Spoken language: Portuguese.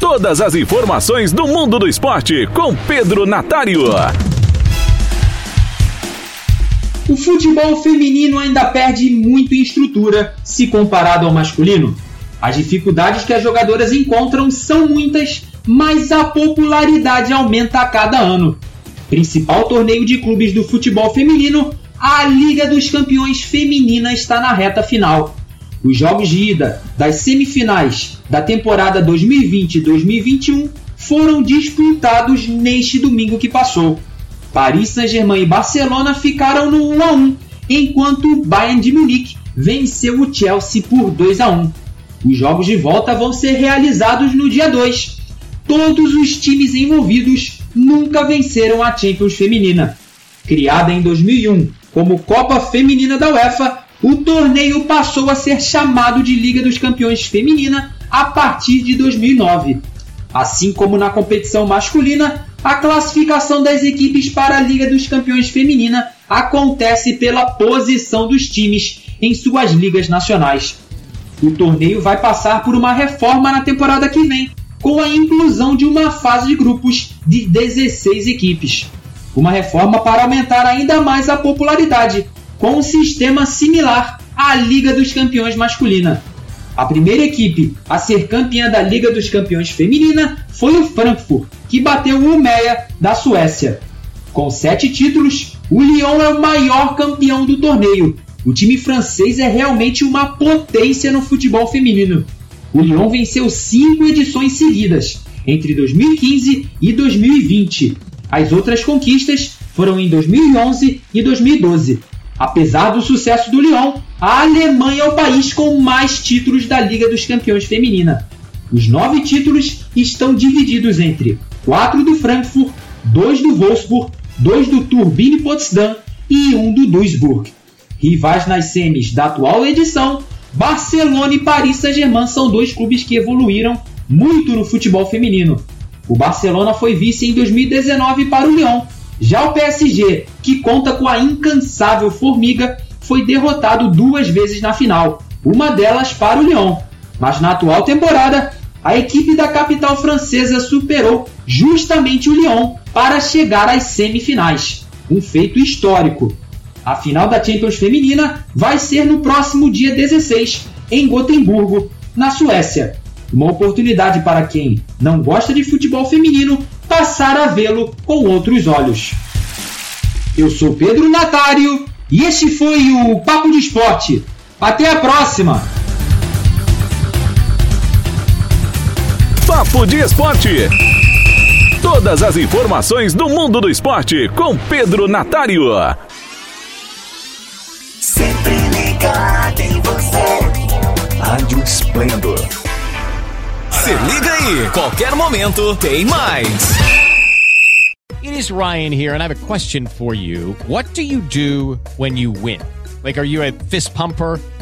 Todas as informações do mundo do esporte com Pedro Natário. O futebol feminino ainda perde muito em estrutura se comparado ao masculino. As dificuldades que as jogadoras encontram são muitas, mas a popularidade aumenta a cada ano. Principal torneio de clubes do futebol feminino, a Liga dos Campeões Feminina está na reta final. Os jogos de ida das semifinais da temporada 2020-2021 foram disputados neste domingo que passou. Paris Saint-Germain e Barcelona ficaram no 1 a 1, enquanto o Bayern de Munique venceu o Chelsea por 2 a 1. Os jogos de volta vão ser realizados no dia 2. Todos os times envolvidos nunca venceram a Champions Feminina. Criada em 2001 como Copa Feminina da UEFA, o torneio passou a ser chamado de Liga dos Campeões Feminina a partir de 2009. Assim como na competição masculina, a classificação das equipes para a Liga dos Campeões Feminina acontece pela posição dos times em suas ligas nacionais. O torneio vai passar por uma reforma na temporada que vem, com a inclusão de uma fase de grupos de 16 equipes. Uma reforma para aumentar ainda mais a popularidade, com um sistema similar à Liga dos Campeões masculina. A primeira equipe a ser campeã da Liga dos Campeões feminina foi o Frankfurt, que bateu o Meia da Suécia. Com sete títulos, o Lyon é o maior campeão do torneio. O time francês é realmente uma potência no futebol feminino. O Lyon venceu cinco edições seguidas, entre 2015 e 2020. As outras conquistas foram em 2011 e 2012. Apesar do sucesso do Lyon, a Alemanha é o país com mais títulos da Liga dos Campeões Feminina. Os nove títulos estão divididos entre quatro do Frankfurt, dois do Wolfsburg, dois do Turbine Potsdam e um do Duisburg. Rivais nas semis da atual edição, Barcelona e Paris Saint-Germain são dois clubes que evoluíram muito no futebol feminino. O Barcelona foi vice em 2019 para o Lyon já o PSG, que conta com a incansável Formiga, foi derrotado duas vezes na final, uma delas para o Lyon. Mas na atual temporada, a equipe da capital francesa superou justamente o Lyon para chegar às semifinais. Um feito histórico. A final da Champions Feminina vai ser no próximo dia 16, em Gotemburgo, na Suécia. Uma oportunidade para quem não gosta de futebol feminino passar a vê-lo com outros olhos. Eu sou Pedro Natário e este foi o Papo de Esporte. Até a próxima! Papo de Esporte. Todas as informações do mundo do esporte com Pedro Natário. Sempre ligado em você. Rádio Esplendor. Se liga aí, qualquer momento tem mais. It is Ryan here, and I have a question for you. What do you do when you win? Like, are you a fist pumper?